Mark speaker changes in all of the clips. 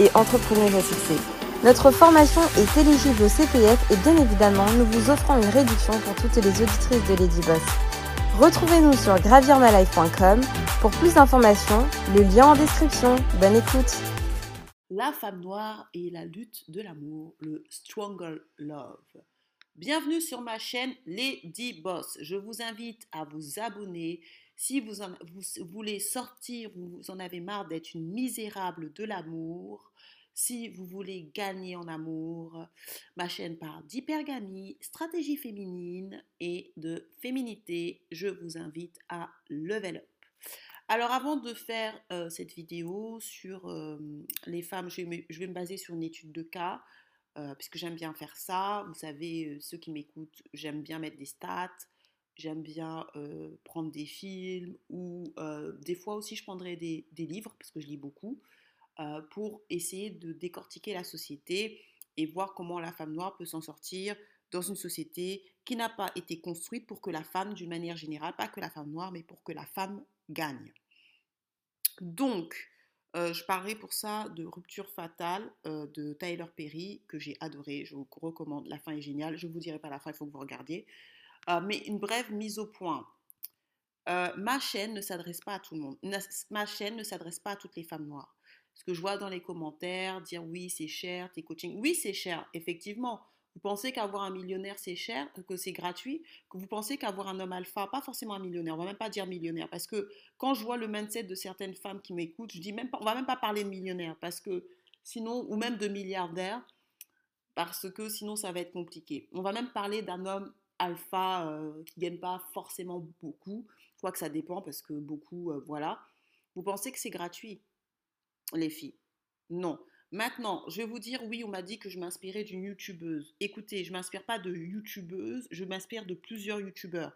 Speaker 1: et entrepreneuse à. Notre formation est éligible au CPF et bien évidemment, nous vous offrons une réduction pour toutes les auditrices de Lady Boss. Retrouvez-nous sur gravirmalife.com pour plus d'informations, le lien en description. Bonne écoute.
Speaker 2: La femme noire et la lutte de l'amour, le Stronger Love. Bienvenue sur ma chaîne Lady Boss. Je vous invite à vous abonner si vous, vous voulez sortir, vous en avez marre d'être une misérable de l'amour, si vous voulez gagner en amour, ma chaîne parle d'hypergamie, stratégie féminine et de féminité. Je vous invite à level up. Alors avant de faire euh, cette vidéo sur euh, les femmes, je vais, me, baser sur une étude de cas, euh, puisque j'aime bien faire ça. Vous savez, ceux qui m'écoutent, j'aime bien mettre des stats, j'aime bien prendre des films, ou des fois aussi je prendrai des livres, parce que je lis beaucoup. Euh, pour essayer de décortiquer la société et voir comment la femme noire peut s'en sortir dans une société qui n'a pas été construite pour que la femme, d'une manière générale, pas que la femme noire, mais pour que la femme gagne. Donc, euh, je parlerai pour ça de Rupture fatale euh, de Tyler Perry, que j'ai adoré, je vous recommande, la fin est géniale, je ne vous dirai pas la fin, il faut que vous regardiez. mais une brève mise au point. ma chaîne ne s'adresse pas à tout le monde. Ma chaîne ne s'adresse pas à toutes les femmes noires. Ce que je vois dans les commentaires, dire oui, c'est cher, tes coachings. Oui, c'est cher, effectivement. Vous pensez qu'avoir un millionnaire, c'est cher, que c'est gratuit, que vous pensez qu'avoir un homme alpha, pas forcément un millionnaire, on va même pas dire millionnaire, parce que quand je vois le mindset de certaines femmes qui m'écoutent, je dis même pas, on va même pas parler de millionnaire, parce que sinon, ou même de milliardaire, parce que sinon ça va être compliqué. On va même parler d'un homme alpha euh, qui gagne pas forcément beaucoup, je que ça dépend, parce que beaucoup, euh, voilà. Vous pensez que c'est gratuit les filles? Non. Maintenant, je vais vous dire, oui, on m'a dit que je m'inspirais d'une youtubeuse. Écoutez, je ne m'inspire pas de youtubeuse, je m'inspire de plusieurs youtubeurs.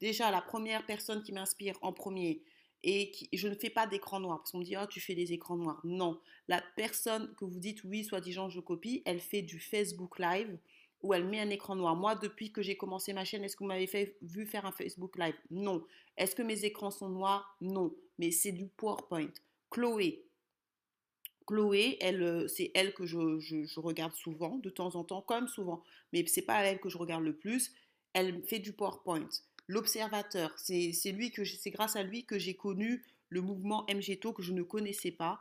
Speaker 2: Déjà, la première personne qui m'inspire en premier, et qui, je ne fais pas d'écran noir, parce qu'on me dit, oh, tu fais des écrans noirs. Non, la personne que vous dites, oui, soi-disant, je copie, elle fait du Facebook Live, où elle met un écran noir. Moi, depuis que j'ai commencé ma chaîne, est-ce que vous m'avez vu faire un Facebook Live? Non. Est-ce que mes écrans sont noirs? Non. Mais c'est du PowerPoint. Chloé, Chloé, elle, euh, c'est elle que je, regarde souvent, de temps en temps, comme souvent, mais c'est pas elle que je regarde le plus. Elle fait du PowerPoint. L'observateur, c'est lui que c'est grâce à lui que j'ai connu le mouvement MGTO que je ne connaissais pas.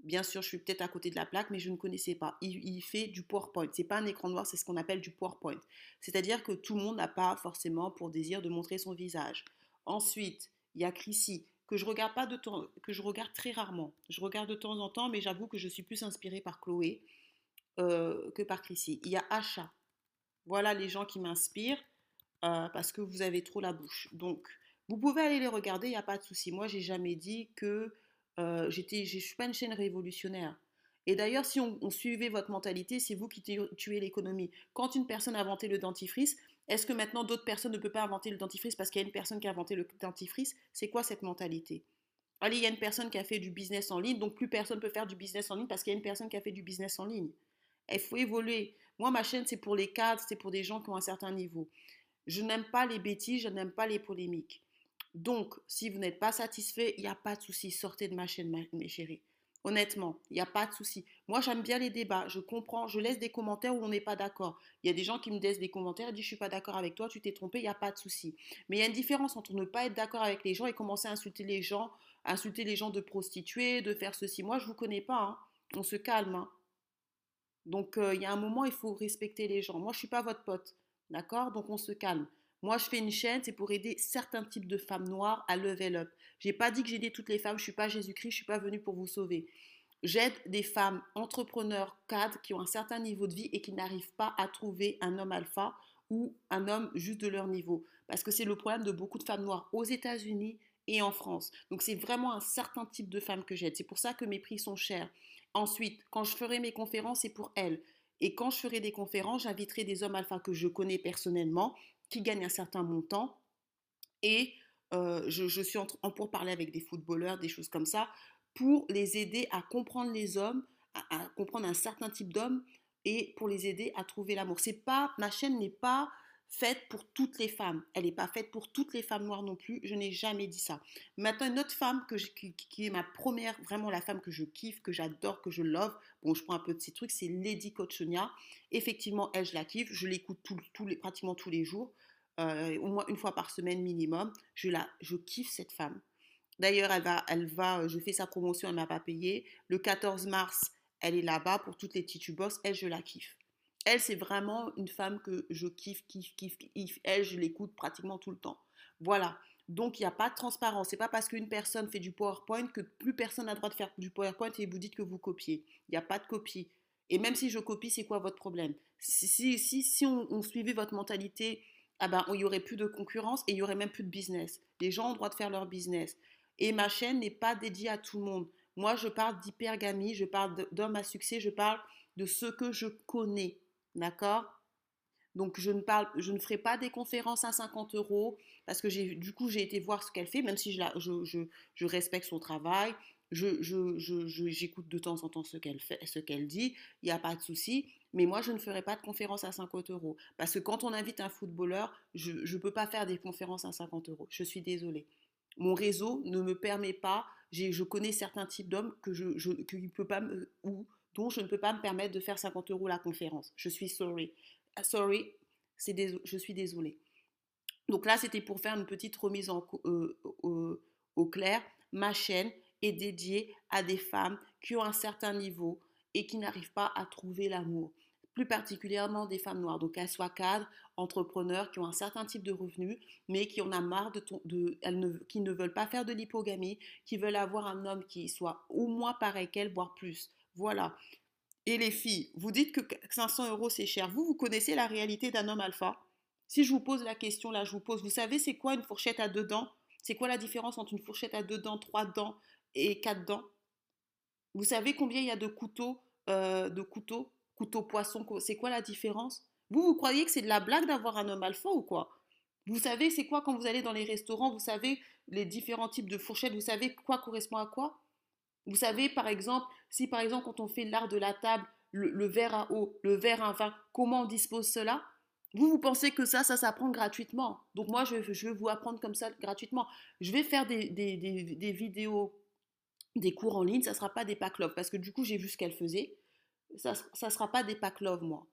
Speaker 2: Bien sûr, je suis peut-être à côté de la plaque, mais je ne connaissais pas. Il, il fait du PowerPoint. C'est pas un écran noir, c'est ce qu'on appelle du PowerPoint. C'est-à-dire que tout le monde n'a pas forcément pour désir de montrer son visage. Ensuite, il y a Chrissy que je regarde pas de temps, que je regarde très rarement. Je regarde de temps en temps, mais j'avoue que je suis plus inspirée par Chloé euh, que par Chrissy. Il y a Acha. Voilà les gens qui m'inspirent euh, parce que vous avez trop la bouche. Donc, vous pouvez aller les regarder, il n'y a pas de souci. Moi, j'ai jamais dit que euh, j'étais, je suis pas une chaîne révolutionnaire. Et d'ailleurs, si on, on, suivait votre mentalité, c'est vous qui tuez l'économie. Quand une personne a inventé le dentifrice, est-ce que maintenant d'autres personnes ne peuvent pas inventer le dentifrice parce qu'il y a une personne qui a inventé le dentifrice? C'est quoi cette mentalité? Allez, il y a une personne qui a fait du business en ligne, donc plus personne ne peut faire du business en ligne parce qu'il y a une personne qui a fait du business en ligne. Il faut évoluer. Moi, ma chaîne, c'est pour les cadres, c'est pour des gens qui ont un certain niveau. Je n'aime pas les bêtises, je n'aime pas les polémiques. Donc, si vous n'êtes pas satisfait, il n'y a pas de souci, sortez de ma chaîne, mes chéris. Honnêtement, il n'y a pas de souci. Moi, j'aime bien les débats. Je comprends, je laisse des commentaires où on n'est pas d'accord. Il y a des gens qui me laissent des commentaires et disent Je suis pas d'accord avec toi, tu t'es trompé, il n'y a pas de souci. Mais il y a une différence entre ne pas être d'accord avec les gens et commencer à insulter les gens, insulter les gens de prostituer, de faire ceci. Moi, je ne vous connais pas. Hein. On se calme. Hein. Donc, euh, il y a un moment, il faut respecter les gens. Moi, je ne suis pas votre pote. D'accord? Donc, on se calme. Moi, je fais une chaîne, c'est pour aider certains types de femmes noires à level up. J'ai pas dit que j'aidais toutes les femmes, je suis pas Jésus-Christ, je suis pas venue pour vous sauver. J'aide des femmes entrepreneurs, cadres, qui ont un certain niveau de vie et qui n'arrivent pas à trouver un homme alpha ou un homme juste de leur niveau. Parce que c'est le problème de beaucoup de femmes noires aux États-Unis et en France. Donc c'est vraiment un certain type de femmes que j'aide. C'est pour ça que mes prix sont chers. Ensuite, quand je ferai mes conférences, c'est pour elles. Et quand je ferai des conférences, j'inviterai des hommes alpha que je connais personnellement, qui gagnent un certain montant. Et je, suis en, pour parler avec des footballeurs, des choses comme ça, pour les aider à comprendre les hommes, à, à comprendre un certain type d'hommes et pour les aider à trouver l'amour. C'est pas ma chaîne n'est pas faite pour toutes les femmes. Elle n'est pas faite pour toutes les femmes noires non plus. Je n'ai jamais dit ça. Maintenant, une autre femme qui, est ma première, vraiment la femme que je kiffe, que j'adore, que je love. Bon, je prends un peu de ces trucs, c'est Lady Cochonia. Effectivement, elle, je la kiffe. Je l'écoute pratiquement tous les jours, euh, au moins une fois par semaine minimum. Je, kiffe cette femme. D'ailleurs, elle va, va, je fais sa promotion, elle m'a pas payé. Le 14 mars, elle est là-bas pour toutes les titubos. Elle, je la kiffe. Elle, c'est vraiment une femme que je kiffe, kiffe, kiffe, kiffe. Elle, je l'écoute pratiquement tout le temps. Voilà. Donc, il n'y a pas de transparence. C'est pas parce qu'une personne fait du PowerPoint que plus personne n'a le droit de faire du PowerPoint et vous dites que vous copiez. Il n'y a pas de copie. Et même si je copie, c'est quoi votre problème? Si, si, si, on, suivait votre mentalité, ah ben, il n'y aurait plus de concurrence et il n'y aurait même plus de business. Les gens ont le droit de faire leur business. Et ma chaîne n'est pas dédiée à tout le monde. Moi, je parle d'hypergamie, je parle d'hommes à succès, je parle de ce que je connais. D'accord? Donc je ne parle, je ne ferai pas des conférences à 50 euros parce que du coup j'ai été voir ce qu'elle fait, même si je, respecte son travail, j'écoute de temps en temps ce qu'elle fait, ce qu'elle dit, il n'y a pas de souci. Mais moi je ne ferai pas de conférences à 50 euros parce que quand on invite un footballeur, je ne peux pas faire des conférences à 50 euros. Je suis désolée. Mon réseau ne me permet pas. je connais certains types d'hommes que je, je peut pas ou donc, je ne peux pas me permettre de faire 50 euros la conférence. Je suis sorry. Ah, sorry, c'est je suis désolée. Donc là, c'était pour faire une petite remise en, euh, au clair. Ma chaîne est dédiée à des femmes qui ont un certain niveau et qui n'arrivent pas à trouver l'amour. Plus particulièrement des femmes noires, donc qu'elles soient cadres, entrepreneurs, qui ont un certain type de revenus, mais qui en a marre de, de elles ne, qui ne veulent pas faire de l'hypogamie, qui veulent avoir un homme qui soit au moins pareil qu'elles, voire plus. Voilà. Et les filles, vous dites que 500 euros c'est cher. Vous, vous connaissez la réalité d'un homme alpha? Si je vous pose la question là, je vous pose, vous savez c'est quoi une fourchette à deux dents? C'est quoi la différence entre une fourchette à deux dents, trois dents et quatre dents? Vous savez combien il y a de couteaux, euh, de couteaux, couteaux poisson C'est quoi la différence? Vous, vous croyez que c'est de la blague d'avoir un homme alpha ou quoi? Vous savez c'est quoi quand vous allez dans les restaurants Vous savez les différents types de fourchettes Vous savez quoi correspond à quoi? Vous savez, par exemple, si par exemple, quand on fait l'art de la table, le, verre à eau, le verre à vin, comment on dispose cela? Vous, vous pensez que ça, ça s'apprend gratuitement? Donc moi, je, vais vous apprendre comme ça gratuitement. Je vais faire des, vidéos, des cours en ligne, ça ne sera pas des pack love, parce que du coup, j'ai vu ce qu'elle faisait. Ça ne sera pas des pack love, moi.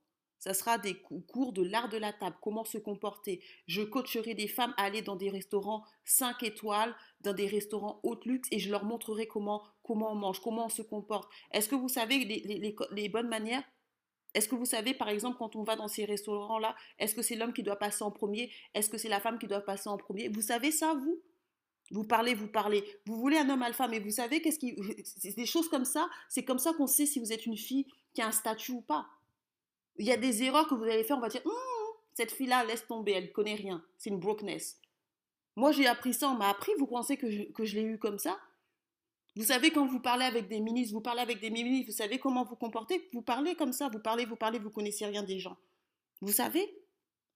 Speaker 2: Ça sera des cours de l'art de la table, comment se comporter. Je coacherai des femmes à aller dans des restaurants 5 étoiles, dans des restaurants haute luxe et je leur montrerai comment, comment on mange, comment on se comporte. Est-ce que vous savez les, bonnes manières? Est-ce que vous savez, par exemple, quand on va dans ces restaurants-là, est-ce que c'est l'homme qui doit passer en premier? Est-ce que c'est la femme qui doit passer en premier? Vous savez ça, vous? Vous parlez, vous parlez. Vous voulez un homme alpha, mais vous savez qu'est-ce qui. Des choses comme ça, c'est comme ça qu'on sait si vous êtes une fille qui a un statut ou pas. Il y a des erreurs que vous allez faire, on va dire, hum, cette fille-là, laisse tomber, elle ne connaît rien, c'est une brokenness. Moi, j'ai appris ça, on m'a appris, vous pensez que je, que je l'ai eu comme ça? Vous savez, quand vous parlez avec des ministres, vous parlez avec des ministres, vous savez comment vous comportez Vous parlez comme ça, vous parlez, vous parlez, vous connaissez rien des gens. Vous savez?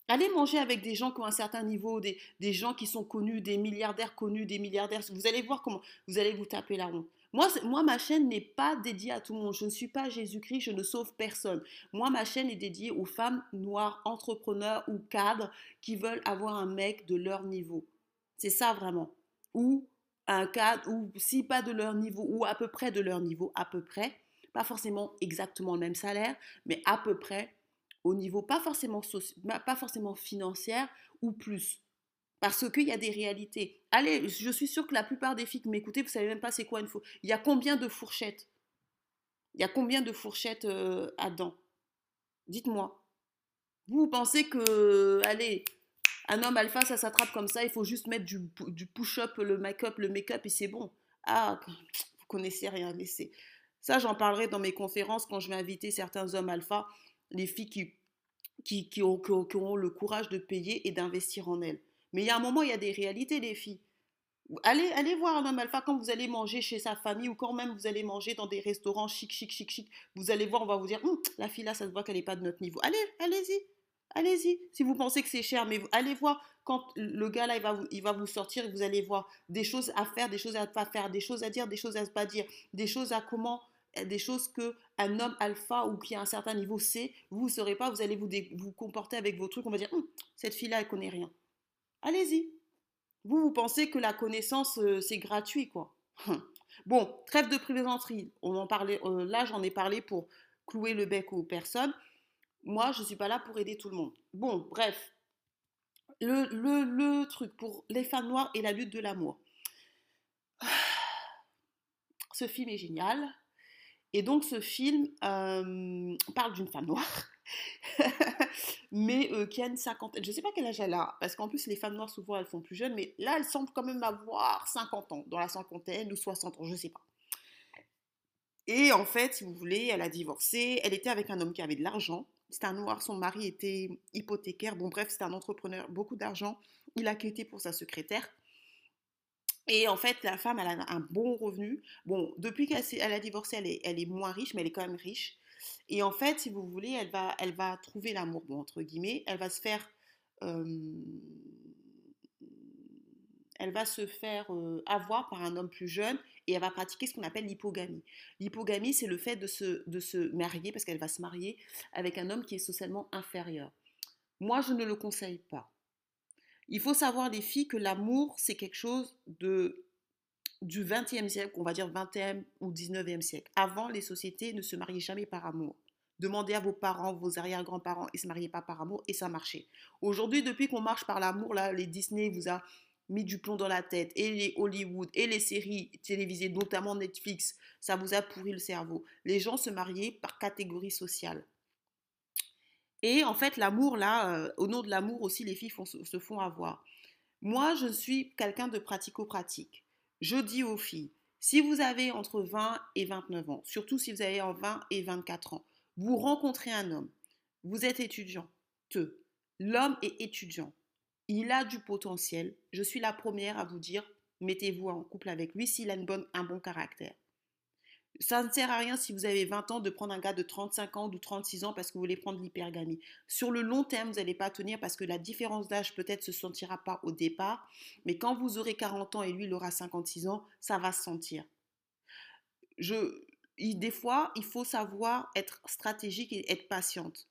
Speaker 2: Allez manger avec des gens qui ont un certain niveau, des, gens qui sont connus, des milliardaires connus, des milliardaires. Vous allez voir comment vous allez vous taper la honte. Moi, moi, ma chaîne n'est pas dédiée à tout le monde. Je ne suis pas Jésus-Christ, je ne sauve personne. Moi, ma chaîne est dédiée aux femmes noires, entrepreneurs ou cadres qui veulent avoir un mec de leur niveau. C'est ça vraiment. Ou un cadre, ou si pas de leur niveau, ou à peu près de leur niveau, à peu près. Pas forcément exactement le même salaire, mais à peu près au niveau, pas forcément, pas forcément financière ou plus. Parce qu'il y a des réalités. Allez, je suis sûre que la plupart des filles qui m'écoutez, vous savez même pas c'est quoi une fourchette. Il y a combien de fourchettes? Il y a combien de fourchettes euh, à dents? Dites-moi. Vous pensez que, allez, un homme alpha, ça s'attrape comme ça, il faut juste mettre du, push-up, le make-up, le make-up et c'est bon. Ah, vous connaissez rien, laissez. Ça, j'en parlerai dans mes conférences quand je vais inviter certains hommes alpha, les filles qui, qui, qui, ont, le courage de payer et d'investir en elles. Mais il y a un moment, il y a des réalités, les filles. Allez, allez voir un homme alpha quand vous allez manger chez sa famille ou quand même vous allez manger dans des restaurants chic, chic, chic, chic. Vous allez voir, on va vous dire, hum, la fille là, ça se voit qu'elle n'est pas de notre niveau. Allez, allez-y, allez-y. Si vous pensez que c'est cher, mais allez voir quand le gars là, il va, vous, il va vous sortir et vous allez voir des choses à faire, des choses à pas faire, des choses à dire, des choses à pas dire, des choses à comment des choses que un homme alpha ou qui a un certain niveau sait, vous ne saurez pas, vous allez vous, vous comporter avec vos trucs, on va dire, hum, cette fille-là, elle connaît rien. Allez-y, vous, vous pensez que la connaissance, euh, c'est gratuit, quoi. Hum. Bon, trêve de plaisanterie. On en parlait, euh, là, j'en ai parlé pour clouer le bec aux personnes. Moi, je ne suis pas là pour aider tout le monde. Bon, bref. Le, truc pour les femmes noires et la lutte de l'amour. Ce film est génial. Et donc, ce film euh, parle d'une femme noire mais qui a une cinquantaine. Je ne sais pas quel âge elle a, parce qu'en plus, les femmes noires, souvent, elles font plus jeunes, mais là, elle semble quand même avoir 50 ans, dans la cinquantaine ou 60 ans, je ne sais pas. Et en fait, si vous voulez, elle a divorcé, elle était avec un homme qui avait de l'argent. C'était un noir, son mari était hypothécaire. Bon, bref, c'était un entrepreneur, beaucoup d'argent. Il a quitté pour sa secrétaire. Et en fait, la femme, elle a un bon revenu. Bon, depuis qu'elle a divorcé, elle est, elle est moins riche, mais elle est quand même riche. Et en fait, si vous voulez, elle va, trouver l'amour, entre guillemets, elle va se faire, elle va se faire avoir par un homme plus jeune et elle va pratiquer ce qu'on appelle l'hypogamie. L'hypogamie, c'est le fait de se, de se marier, parce qu'elle va se marier avec un homme qui est socialement inférieur. Moi, je ne le conseille pas. Il faut savoir, les filles, que l'amour, c'est quelque chose de du 20e siècle, on va dire 20e ou 19e siècle. Avant, les sociétés ne se mariaient jamais par amour. Demandez à vos parents, vos arrière-grands-parents, ils ne se mariaient pas par amour et ça marchait. Aujourd'hui, depuis qu'on marche par l'amour, là, les Disney vous a mis du plomb dans la tête et les Hollywood et les séries télévisées, notamment Netflix, ça vous a pourri le cerveau. Les gens se mariaient par catégorie sociale. Et en fait, l'amour, là, euh, au nom de l'amour aussi, les filles se font avoir. Moi, je suis quelqu'un de pratico-pratique. Je dis aux filles, si vous avez entre 20 et 29 ans, surtout si vous avez en 20 et 24 ans, vous rencontrez un homme, vous êtes étudiant, te, l'homme est étudiant, il a du potentiel, je suis la première à vous dire, mettez-vous en couple avec lui s'il a une un bon caractère. Ça ne sert à rien si vous avez 20 ans de prendre un gars de 35 ans ou 36 ans parce que vous voulez prendre l'hypergamie. Sur le long terme, vous n'allez pas tenir parce que la différence d'âge peut-être se sentira pas au départ, mais quand vous aurez 40 ans et lui il aura 56 ans, ça va se sentir. Je, des fois, il faut savoir être stratégique et être patiente.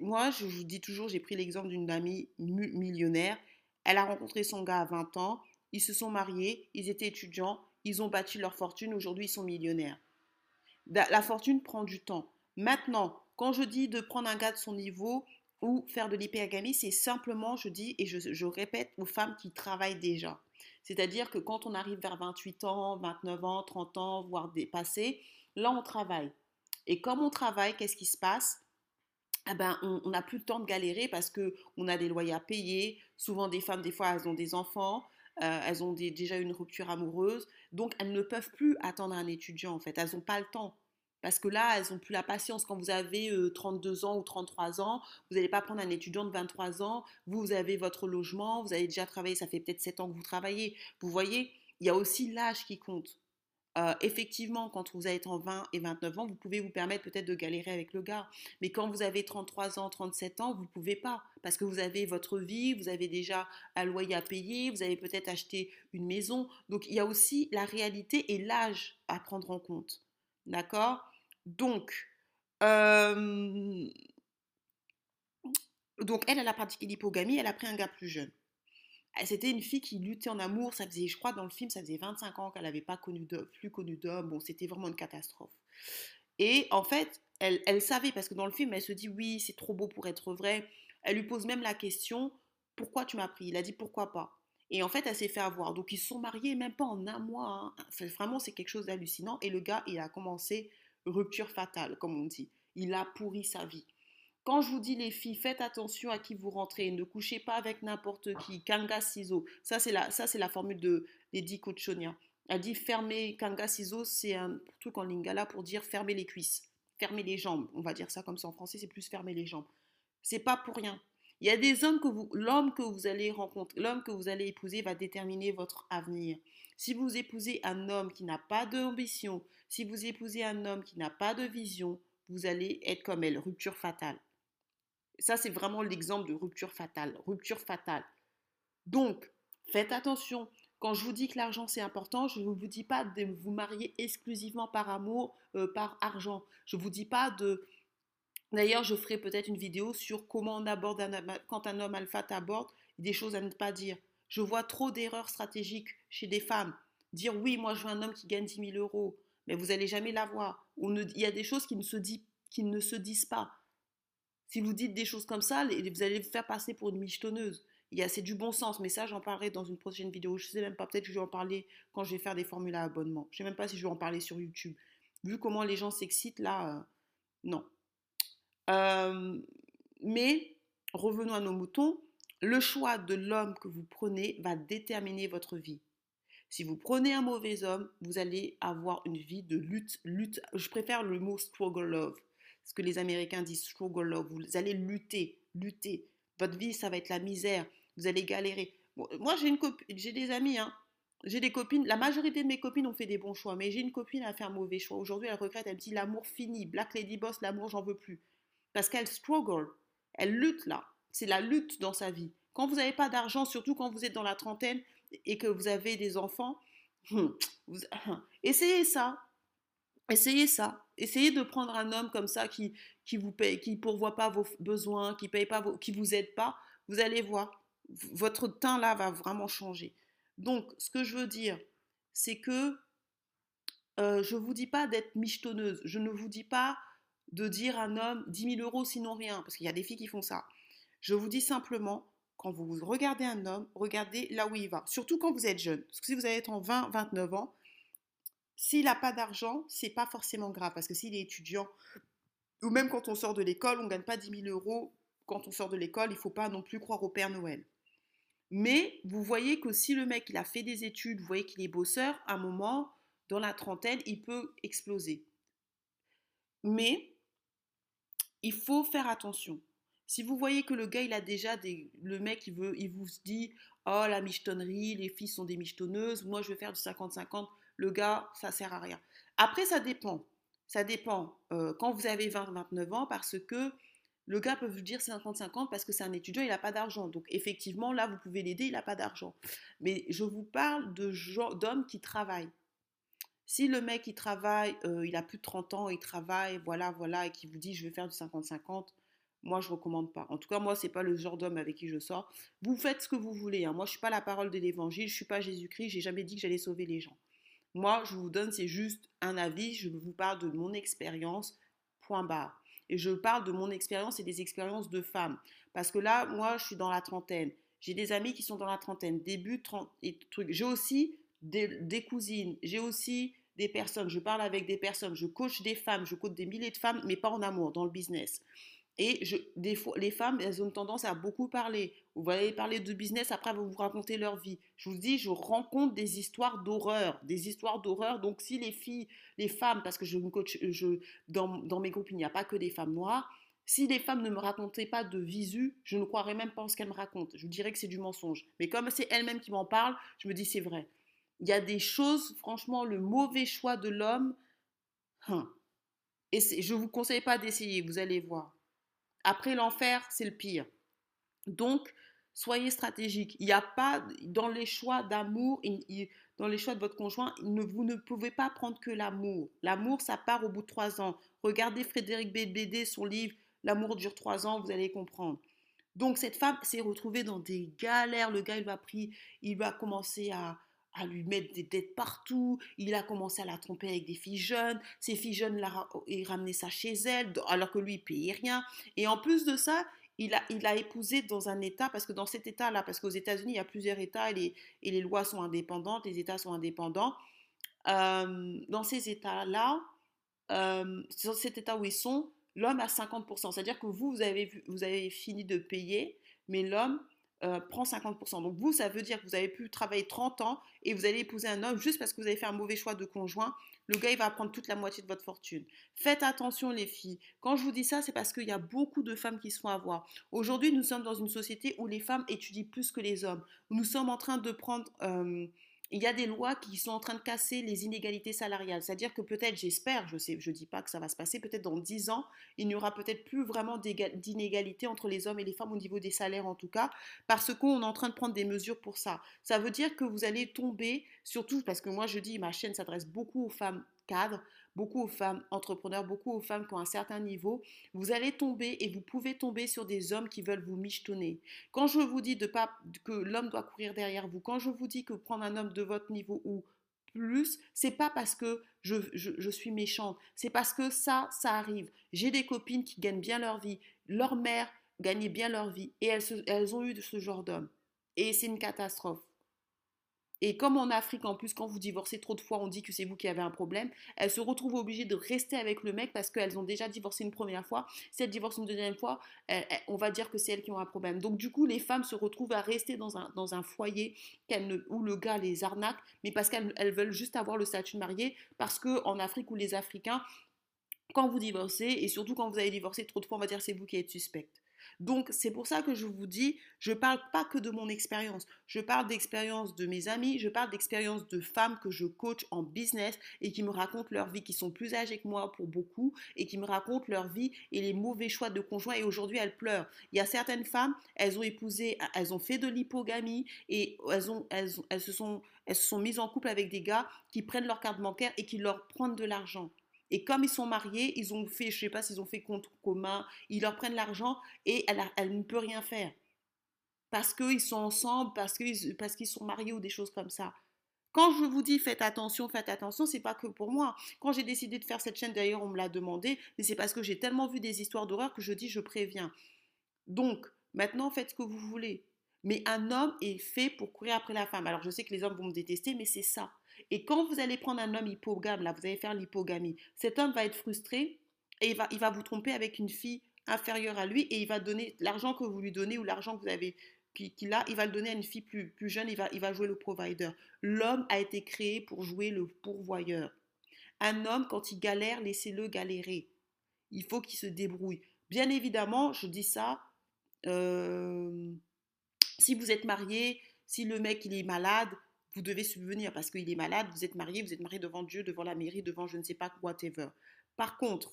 Speaker 2: Moi, je vous dis toujours, j'ai pris l'exemple d'une amie millionnaire. Elle a rencontré son gars à 20 ans, ils se sont mariés, ils étaient étudiants, ils ont bâti leur fortune, aujourd'hui ils sont millionnaires. La fortune prend du temps. Maintenant, quand je dis de prendre un gars de son niveau ou faire de l'hypergamie, c'est simplement, je dis et je, répète aux femmes qui travaillent déjà. C'est-à-dire que quand on arrive vers 28 ans, 29 ans, 30 ans, voire dépassé, là on travaille. Et comme on travaille, qu'est-ce qui se passe? Ah ben, on n'a plus le temps de galérer parce qu'on a des loyers à payer. Souvent, des femmes, des fois, elles ont des enfants. Euh, elles ont déjà une rupture amoureuse, donc elles ne peuvent plus attendre un étudiant en fait, elles n'ont pas le temps. Parce que là, elles n'ont plus la patience. Quand vous avez 32 euh, ans ou 33 ans, vous n'allez pas prendre un étudiant de 23 ans, vous, vous avez votre logement, vous avez déjà travaillé, ça fait peut-être 7 ans que vous travaillez. Vous voyez, il y a aussi l'âge qui compte. Effectivement, quand vous êtes en 20 et 29 ans, vous pouvez vous permettre peut-être de galérer avec le gars. Mais quand vous avez 33 ans, 37 ans, vous ne pouvez pas. Parce que vous avez votre vie, vous avez déjà un loyer à payer, vous avez peut-être acheté une maison. Donc, il y a aussi la réalité et l'âge à prendre en compte. D'accord? Donc, donc, elle, elle a pratiqué l'hypogamie, elle a pris un gars plus jeune. C'était une fille qui luttait en amour. Ça faisait, je crois, dans le film, ça faisait 25 ans qu'elle n'avait pas connu de, plus connu d'homme. Bon, c'était vraiment une catastrophe. Et en fait, elle, elle, savait, parce que dans le film, elle se dit oui, c'est trop beau pour être vrai. Elle lui pose même la question pourquoi tu m'as pris? Il a dit pourquoi pas? Et en fait, elle s'est fait avoir. Donc, ils se sont mariés même pas en un mois. Hein. Vraiment, c'est quelque chose d'hallucinant. Et le gars, il a commencé rupture fatale, comme on dit. Il a pourri sa vie. Quand je vous dis les filles, faites attention à qui vous rentrez, ne couchez pas avec n'importe qui. Kanga ciseaux, ça c'est la, ça c'est la formule de Lady Cochonia. Elle dit fermer kanga ciseaux, c'est un truc en lingala pour dire fermer les cuisses, fermer les jambes. On va dire ça comme ça en français, c'est plus fermer les jambes. C'est pas pour rien. Il y a des hommes que vous, l'homme que vous allez rencontrer, l'homme que vous allez épouser va déterminer votre avenir. Si vous épousez un homme qui n'a pas d'ambition, si vous épousez un homme qui n'a pas de vision, vous allez être comme elle, rupture fatale. Ça, c'est vraiment l'exemple de rupture fatale. Rupture fatale. Donc, faites attention. Quand je vous dis que l'argent c'est important, je ne vous dis pas de vous marier exclusivement par amour, euh, par argent. Je ne vous dis pas de. D'ailleurs, je ferai peut-être une vidéo sur comment on aborde un, quand un homme alpha t'aborde, des choses à ne pas dire. Je vois trop d'erreurs stratégiques chez des femmes. Dire oui, moi je veux un homme qui gagne 10 000 euros, mais vous n'allez jamais l'avoir. Il y a des choses qui ne, se qui ne se disent pas. Si vous dites des choses comme ça, vous allez vous faire passer pour une michetonneuse. C'est du bon sens, mais ça, j'en parlerai dans une prochaine vidéo. Je ne sais même pas, peut-être que je vais en parler quand je vais faire des formules à abonnement. Je ne sais même pas si je vais en parler sur YouTube. Vu comment les gens s'excitent, là, euh, non. Euh, mais, revenons à nos moutons. Le choix de l'homme que vous prenez va déterminer votre vie. Si vous prenez un mauvais homme, vous allez avoir une vie de lutte, lutte. Je préfère le mot struggle love. Ce que les Américains disent struggle love. Vous allez lutter, lutter. Votre vie, ça va être la misère vous allez galérer. moi, j'ai une j'ai des amis, hein. J'ai des copines, la majorité de mes copines ont fait des bons choix, mais j'ai une copine à faire un mauvais choix. Aujourd'hui, elle regrette, elle me dit l'amour fini, Black Lady Boss, l'amour, j'en veux plus. Parce qu'elle struggle, elle lutte là. C'est la lutte dans sa vie. Quand vous n'avez pas d'argent, surtout quand vous êtes dans la trentaine et que vous avez des enfants, hum, essayez ça. Essayez ça. Essayez de prendre un homme comme ça qui, qui vous paye, qui pourvoit pas vos besoins, qui paye pas vos, qui vous aide pas. Vous allez voir votre teint là va vraiment changer. Donc, ce que je veux dire, c'est que euh, je ne vous dis pas d'être michetonneuse. Je ne vous dis pas de dire à un homme 10 000 euros sinon rien, parce qu'il y a des filles qui font ça. Je vous dis simplement, quand vous regardez un homme, regardez là où il va. Surtout quand vous êtes jeune. Parce que si vous allez être en 20, 29 ans, s'il n'a pas d'argent, c'est pas forcément grave. Parce que s'il est étudiant, ou même quand on sort de l'école, on ne gagne pas 10 000 euros. Quand on sort de l'école, il ne faut pas non plus croire au Père Noël. Mais vous voyez que si le mec il a fait des études, vous voyez qu'il est bosseur, à un moment, dans la trentaine, il peut exploser. Mais il faut faire attention. Si vous voyez que le gars, il a déjà. Le mec, il, veut, il vous dit Oh, la michetonnerie, les filles sont des michetonneuses, moi je vais faire du 50-50. Le gars, ça sert à rien. Après, ça dépend. Ça dépend euh, quand vous avez 20-29 ans parce que le gars peut vous dire 50-50 parce que c'est un étudiant, il n'a pas d'argent. Donc effectivement, là, vous pouvez l'aider, il n'a pas d'argent. Mais je vous parle d'hommes qui travaillent. Si le mec, il travaille, euh, il a plus de 30 ans, il travaille, voilà, voilà, et qui vous dit, je vais faire du 50-50, moi, je ne recommande pas. En tout cas, moi, ce n'est pas le genre d'homme avec qui je sors. Vous faites ce que vous voulez. Hein. Moi, je ne suis pas la parole de l'évangile, je ne suis pas Jésus-Christ, j'ai jamais dit que j'allais sauver les gens. Moi, je vous donne, c'est juste un avis, je vous parle de mon expérience, point barre. Et je parle de mon expérience et des expériences de femmes. Parce que là, moi, je suis dans la trentaine. J'ai des amis qui sont dans la trentaine, début 30 et trucs. J'ai aussi des, cousines, j'ai aussi des personnes, je parle avec des personnes, je coach des femmes, je coach des milliers de femmes, mais pas en amour, dans le business. Et je, des fois, les femmes, elles ont tendance à beaucoup parler. Vous allez parler de business, après, vont vous raconter leur vie. Je vous dis, je rencontre des histoires d'horreur, des histoires d'horreur. Donc, si les filles, les femmes, parce que je je, dans, dans mes groupes, il n'y a pas que des femmes noires, si les femmes ne me racontaient pas de visu, je ne croirais même pas en ce qu'elles me racontent. Je vous dirais que c'est du mensonge. Mais comme c'est elles-mêmes qui m'en parlent, je me dis c'est vrai. Il y a des choses, franchement, le mauvais choix de l'homme. Hein. Et je ne vous conseille pas d'essayer, vous allez voir. Après l'enfer, c'est le pire. Donc, soyez stratégique. Il n'y a pas, dans les choix d'amour, dans les choix de votre conjoint, vous ne pouvez pas prendre que l'amour. L'amour, ça part au bout de trois ans. Regardez Frédéric Bédé, son livre L'amour dure trois ans, vous allez comprendre. Donc, cette femme s'est retrouvée dans des galères. Le gars, il va, pris, il va commencer à, à lui mettre des dettes partout. Il a commencé à la tromper avec des filles jeunes. Ces filles jeunes, il ramené ça chez elle, alors que lui, il payait rien. Et en plus de ça, il a, il a épousé dans un État, parce que dans cet État-là, parce qu'aux États-Unis, il y a plusieurs États et les, et les, lois sont indépendantes, les États sont indépendants. Euh, dans ces États-là, euh, dans cet État où ils sont, l'homme a 50%. C'est-à-dire que vous, vous avez, vous avez fini de payer, mais l'homme, euh, prend 50%. Donc vous, ça veut dire que vous avez pu travailler 30 ans et vous allez épouser un homme juste parce que vous avez fait un mauvais choix de conjoint. le gars, il va prendre toute la moitié de votre fortune. Faites attention, les filles. Quand je vous dis ça, c'est parce qu'il y a beaucoup de femmes qui se font avoir. Aujourd'hui, nous sommes dans une société où les femmes étudient plus que les hommes. Nous sommes en train de prendre... Euh, il y a des lois qui sont en train de casser les inégalités salariales. C'est-à-dire que peut-être, j'espère, je ne dis pas que ça va se passer, peut-être dans 10 ans, il n'y aura peut-être plus vraiment d'inégalité entre les hommes et les femmes au niveau des salaires en tout cas, parce qu'on est en train de prendre des mesures pour ça. Ça veut dire que vous allez tomber, surtout parce que moi je dis, ma chaîne s'adresse beaucoup aux femmes cadres, beaucoup aux femmes entrepreneurs, beaucoup aux femmes qui ont un certain niveau, vous allez tomber et vous pouvez tomber sur des hommes qui veulent vous michetonner. Quand je vous dis de pas, que l'homme doit courir derrière vous, quand je vous dis que prendre un homme de votre niveau ou plus, c'est pas parce que je, je, suis méchante, c'est parce que ça, ça arrive. J'ai des copines qui gagnent bien leur vie, leur mère gagnait bien leur vie et elles, elles ont eu de ce genre d'homme. Et c'est une catastrophe. Et comme en Afrique, en plus, quand vous divorcez trop de fois, on dit que c'est vous qui avez un problème, elles se retrouvent obligées de rester avec le mec parce qu'elles ont déjà divorcé une première fois. Si elles divorcent une deuxième fois, on va dire que c'est elles qui ont un problème. Donc, du coup, les femmes se retrouvent à rester dans un, foyer où le gars les arnaque, mais parce qu'elles veulent juste avoir le statut de mariée, parce qu'en Afrique, où les Africains, quand vous divorcez, et surtout quand vous avez divorcé trop de fois, on va dire c'est vous qui êtes suspecte. Donc c'est pour ça que je vous dis, je ne parle pas que de mon expérience, je parle d'expérience de mes amis, je parle d'expérience de femmes que je coach en business et qui me racontent leur vie, qui sont plus âgées que moi pour beaucoup et qui me racontent leur vie et les mauvais choix de conjoint et aujourd'hui elles pleurent. Il y a certaines femmes, elles ont épousé, elles ont fait de l'hypogamie et elles, se sont, elles se sont mises en couple avec des gars qui prennent leur carte bancaire et qui leur prennent de l'argent. Et comme ils sont mariés, ils ont fait, je ne sais pas s'ils ont fait compte commun, ils leur prennent l'argent et elle, ne peut rien faire. Parce qu'ils sont ensemble, parce qu'ils parce qu'ils sont mariés ou des choses comme ça. Quand je vous dis faites attention, faites attention, c'est pas que pour moi. Quand j'ai décidé de faire cette chaîne, d'ailleurs, on me l'a demandé, mais c'est parce que j'ai tellement vu des histoires d'horreur que je dis je préviens. Donc, maintenant, faites ce que vous voulez. Mais un homme est fait pour courir après la femme. Alors, je sais que les hommes vont me détester, mais c'est ça. Et quand vous allez prendre un homme hypogame, là, vous allez faire l'hypogamie, cet homme va être frustré et il va, il va vous tromper avec une fille inférieure à lui et il va donner l'argent que vous lui donnez ou l'argent que vous avez qu'il a, il va le donner à une fille plus, plus jeune, il va, il va jouer le provider. L'homme a été créé pour jouer le pourvoyeur. Un homme, quand il galère, laissez-le galérer. Il faut qu'il se débrouille. Bien évidemment, je dis ça, euh, si vous êtes marié, si le mec il est malade, vous devez subvenir parce qu'il est malade, vous êtes marié, vous êtes marié devant Dieu, devant la mairie, devant je ne sais pas, whatever. Par contre,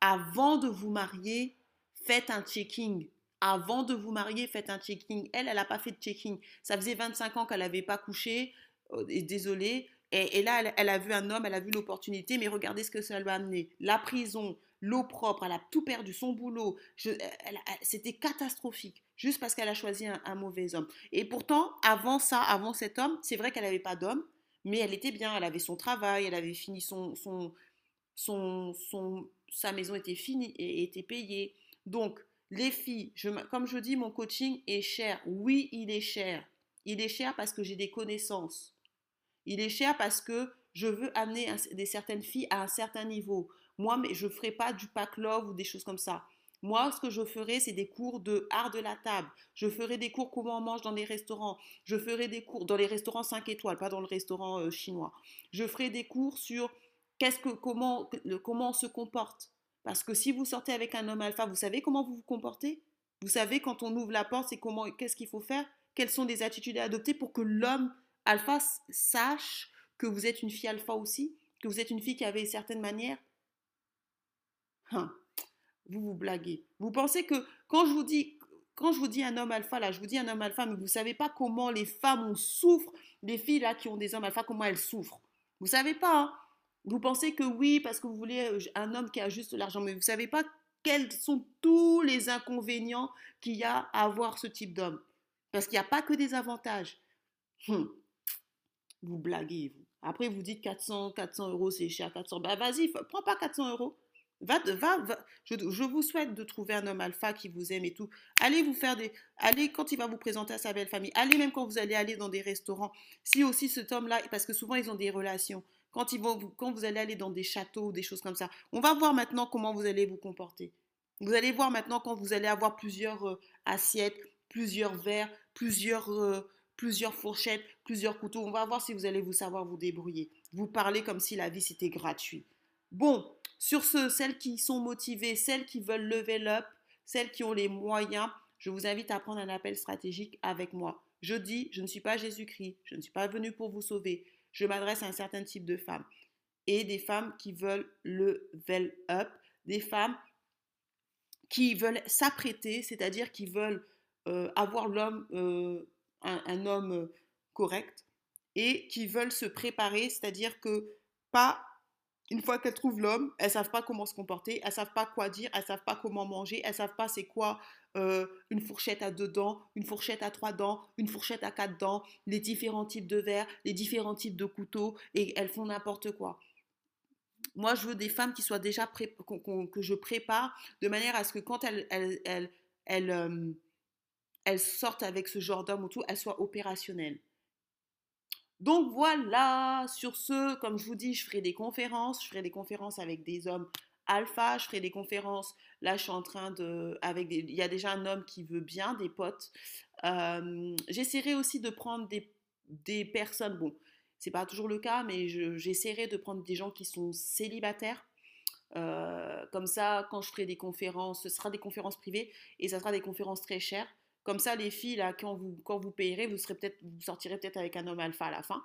Speaker 2: avant de vous marier, faites un checking. Avant de vous marier, faites un checking. Elle, elle n'a pas fait de checking. Ça faisait 25 ans qu'elle n'avait pas couché. Euh, désolée. Et, là, elle, a vu un homme, elle a vu l'opportunité, mais regardez ce que ça lui a amené. La prison, l'eau propre, elle a tout perdu, son boulot. C'était catastrophique juste parce qu'elle a choisi un, mauvais homme. Et pourtant, avant ça, avant cet homme, c'est vrai qu'elle n'avait pas d'homme, mais elle était bien, elle avait son travail, elle avait fini son, son, son, sa maison était finie et était payée. Donc, les filles, comme je dis, mon coaching est cher. Oui, il est cher. Il est cher parce que j'ai des connaissances. Il est cher parce que je veux amener des certaines filles à un certain niveau. Moi, mais je ne ferai pas du pack love ou des choses comme ça. Moi, ce que je ferai, c'est des cours de art de la table. Je ferai des cours comment on mange dans les restaurants. Je ferai des cours dans les restaurants 5 étoiles, pas dans le restaurant euh, chinois. Je ferai des cours sur qu'est-ce que, comment, comment on se comporte. Parce que si vous sortez avec un homme alpha, vous savez comment vous vous comportez? Vous savez quand on ouvre la porte, c'est comment, qu'est-ce qu'il faut faire? Quelles sont les attitudes à adopter pour que l'homme alpha sache que vous êtes une fille alpha aussi? Que vous êtes une fille qui avait certaines manières hein vous vous blaguez. Vous pensez que quand je vous dis quand je vous dis un homme alpha, là, je vous dis un homme alpha, mais vous ne savez pas comment les femmes ont souffrent, les filles là qui ont des hommes alpha, comment elles souffrent. Vous ne savez pas. Hein. vous pensez que oui, parce que vous voulez euh, un homme qui a juste l'argent, mais vous ne savez pas quels sont tous les inconvénients qu'il y a à avoir ce type d'homme. Parce qu'il n'y a pas que des avantages. Hum. Vous blaguez. Après, vous dites 400, 400 euros, c'est cher, 400. Bah, vas-y, prends pas 400 euros. Va, va, Je, je, vous souhaite de trouver un homme alpha qui vous aime et tout. Allez vous faire des. Allez quand il va vous présenter à sa belle famille. Allez même quand vous allez aller dans des restaurants. Si aussi cet homme-là, parce que souvent ils ont des relations. Quand, ils vont, quand vous allez aller dans des châteaux, des choses comme ça. On va voir maintenant comment vous allez vous comporter. Vous allez voir maintenant quand vous allez avoir plusieurs euh, assiettes, plusieurs verres, plusieurs, euh, plusieurs fourchettes, plusieurs couteaux. On va voir si vous allez vous savoir vous débrouiller. vous parlez comme si la vie c'était gratuit. Bon, sur ce, celles qui sont motivées, celles qui veulent level up, celles qui ont les moyens, je vous invite à prendre un appel stratégique avec moi. Je dis, je ne suis pas Jésus-Christ, je ne suis pas venu pour vous sauver. Je m'adresse à un certain type de femmes et des femmes qui veulent level up, des femmes qui veulent s'apprêter, c'est-à-dire qui veulent euh, avoir l'homme, euh, un, homme euh, correct, et qui veulent se préparer, c'est-à-dire que pas une fois qu'elles trouvent l'homme, elles savent pas comment se comporter, elles savent pas quoi dire, elles savent pas comment manger, elles savent pas c'est quoi une fourchette à deux dents, une fourchette à trois dents, une fourchette à quatre dents, les différents types de verres, les différents types de couteaux, et elles font n'importe quoi. Moi, je veux des femmes qui soient déjà que je prépare de manière à ce que quand elles, elles, elles, sortent avec ce genre d'homme ou tout, elles soient opérationnelles. Donc voilà, sur ce, comme je vous dis, je ferai des conférences, je ferai des conférences avec des hommes alpha, je ferai des conférences. Là, je suis en train de, avec il y a déjà un homme qui veut bien, des potes. J'essaierai aussi de prendre des, des personnes, bon, c'est pas toujours le cas, mais j'essaierai de prendre des gens qui sont célibataires. Euh, comme ça, quand je ferai des conférences, ce sera des conférences privées et ça sera des conférences très chères. Comme ça, les filles, là, quand vous, quand vous payerez, vous, serez vous sortirez peut-être avec un homme alpha à la fin.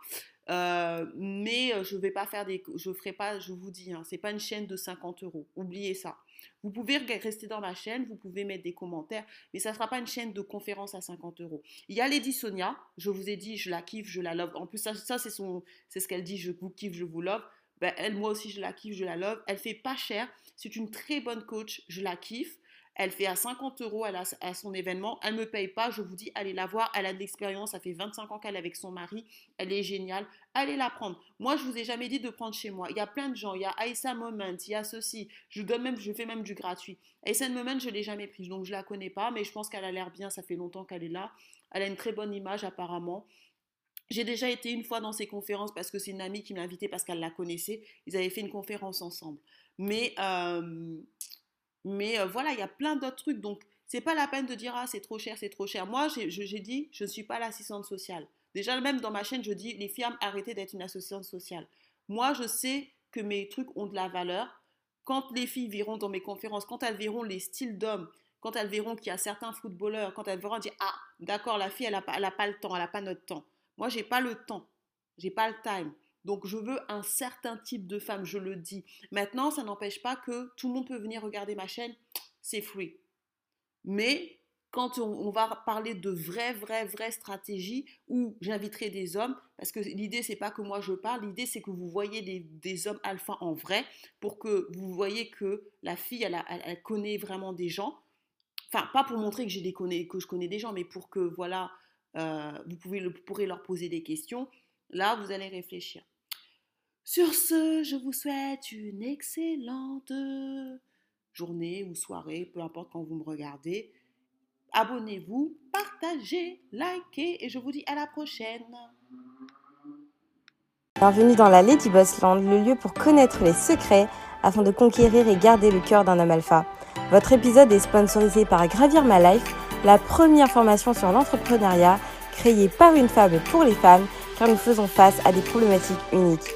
Speaker 2: Euh, mais euh, je vais pas faire des, je ferai pas, je vous dis, hein, c'est pas une chaîne de 50 euros. Oubliez ça. Vous pouvez rester dans ma chaîne, vous pouvez mettre des commentaires, mais ça ne sera pas une chaîne de conférences à 50 euros. Il y a Lady Sonia, je vous ai dit, je la kiffe, je la love. En plus, ça, c'est ce qu'elle dit, je vous kiffe, je vous love. Ben, elle, moi aussi, je la kiffe, je la love. Elle fait pas cher, c'est une très bonne coach, je la kiffe. Elle fait à 50 euros à, son événement. Elle ne me paye pas. Je vous dis, allez la voir. Elle a de l'expérience. Ça fait 25 ans qu'elle est avec son mari. Elle est géniale. Allez la prendre. Moi, je ne vous ai jamais dit de prendre chez moi. Il y a plein de gens. Il y a Aïssa Moment. Il y a ceci. Je, fais même du gratuit. Aïssa Moment, je ne l'ai jamais prise. Donc, je ne la connais pas. Mais je pense qu'elle a l'air bien. Ça fait longtemps qu'elle est là. Elle a une très bonne image, apparemment. J'ai déjà été une fois dans ses conférences parce que c'est une amie qui m'a invitée parce qu'elle la connaissait. Ils avaient fait une conférence ensemble. Mais euh, mais euh, voilà, il y a plein d'autres trucs. Donc, c'est pas la peine de dire, ah, c'est trop cher, c'est trop cher. Moi, j'ai dit, je ne suis pas l'assistante sociale. Déjà, même dans ma chaîne, je dis, les filles, arrêtez d'être une assistante sociale. Moi, je sais que mes trucs ont de la valeur. Quand les filles verront dans mes conférences, quand elles verront les styles d'hommes, quand elles verront qu'il y a certains footballeurs, quand elles verront dire, ah, d'accord, la fille, elle n'a pas, pas le temps, elle n'a pas notre temps. Moi, j'ai pas le temps. J'ai pas le time. Donc je veux un certain type de femme, je le dis. Maintenant, ça n'empêche pas que tout le monde peut venir regarder ma chaîne, c'est free. Mais quand on, va parler de vraies, vraies, vraies stratégies où j'inviterai des hommes, parce que l'idée, c'est pas que moi je parle, l'idée, c'est que vous voyez des, hommes alpha en vrai, pour que vous voyez que la fille, elle, connaît vraiment des gens. Enfin, pas pour montrer que, des que je connais des gens, mais pour que, voilà, euh, vous pourrez leur poser des questions. Là, vous allez réfléchir. Sur ce, je vous souhaite une excellente journée ou soirée, peu importe quand vous me regardez. Abonnez-vous, partagez, likez et je vous dis à la prochaine.
Speaker 1: Bienvenue dans la Lady Boss Land, le lieu pour connaître les secrets afin de conquérir et garder le cœur d'un homme alpha. Votre épisode est sponsorisé par Gravir My Life, la première formation sur l'entrepreneuriat créée par une femme pour les femmes car nous faisons face à des problématiques uniques